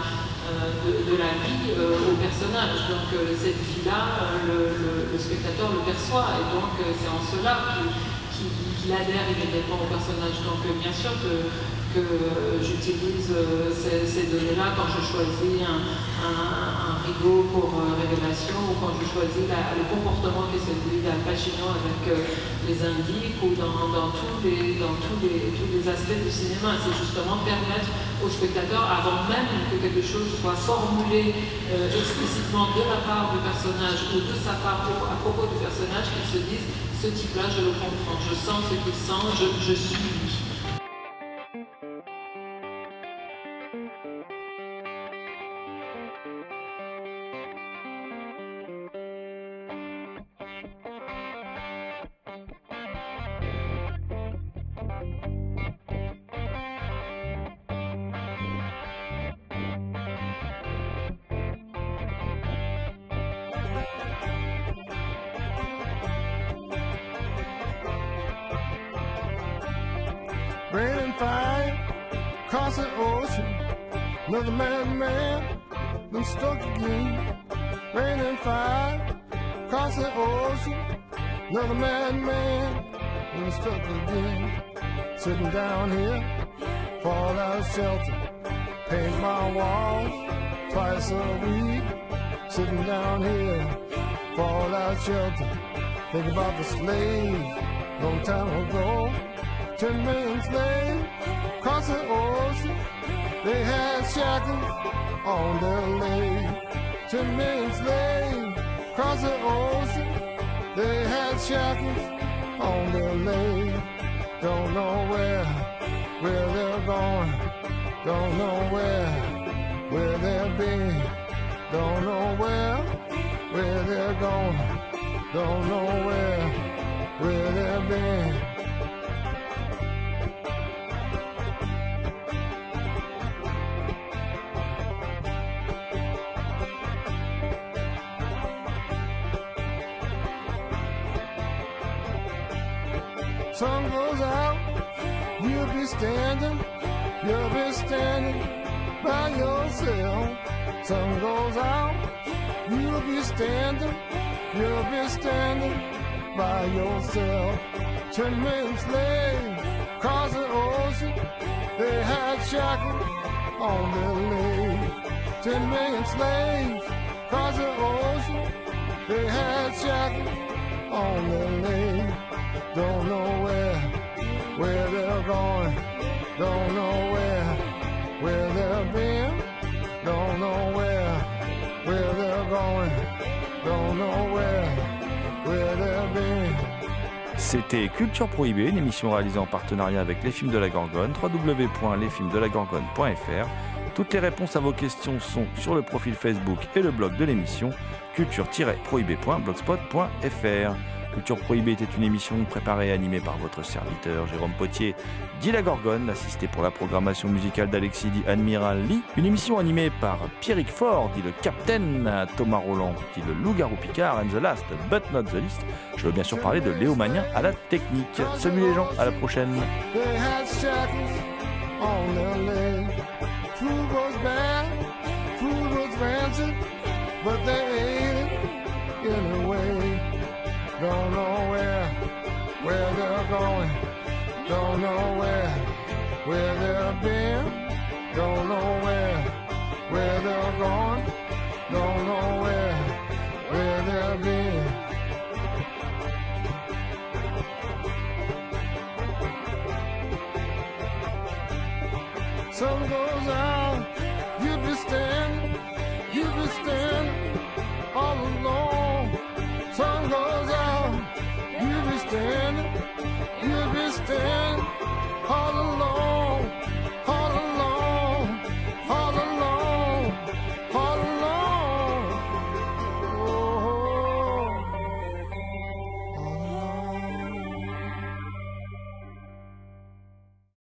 euh, vie au personnage. Donc, cette vie-là, le, spectateur le perçoit et donc c'est en cela qu'il qu'il adhère immédiatement au personnage. Donc, euh, bien sûr que, que j'utilise euh, ces, données-là quand je choisis un, un- pour euh, révélation ou quand je choisis le comportement qui est celui d'Al Pacino avec les indiques ou dans, dans tous, les, dans tous, les, tous les aspects du cinéma. C'est justement permettre au spectateur, avant même que quelque chose soit formulé explicitement de la part du personnage ou de sa part à propos du personnage, qu'il se dise ce type-là, je le comprends, je sens ce qu'il sent, je, je suis across the ocean. Another madman, man, been struck again. Rain and fire, across the ocean. Another madman, man, been struck again. Sitting down here, fall out shelter. Paint my walls twice a week. Sitting down here, fall out shelter. Think about the slaves, long time ago. Ten million slaves cross the ocean. They had shackles on their legs. Ten million slaves cross the ocean. They had shackles on their legs. Don't know where, where they're going. Don't know where, where they've been. Don't know where, where they're going. Don't know where, where they've been. Sun goes out, you'll be standing, you'll be standing by yourself. Sun goes out, you'll be standing, you'll be standing by yourself. Ten men slaves cross the ocean, they had shackles on their legs. Ten million slaves cross the ocean, they had shackles on their legs. Don't know where, where they're going. Don't know where, where they've been. Don't know where, where they're going. Don't know where. C'était Culture Prohibée, une émission réalisée en partenariat avec les films de la Gorgone, www.lesfilmsdelagorgone.fr. Toutes les réponses à vos questions sont sur le profil Facebook et le blog de l'émission culture-prohibée.blogspot.fr. Culture Prohibée était une émission préparée et animée par votre serviteur Jérôme Potier, dit la Gorgone, assisté pour la programmation musicale d'Alexis dit Admiral Lee. Une émission animée par Pierrick Ford, dit le Capitaine, Thomas Roland, dit le Loup-garou Picard, and the last but not the least. Je veux bien sûr parler de Léo Magnin à la technique. Salut les gens, à la prochaine. Don't know where, where they're going. Don't know where, where they've been. Don't know where, where they're going. Don't know where, where they've been. Sun goes out.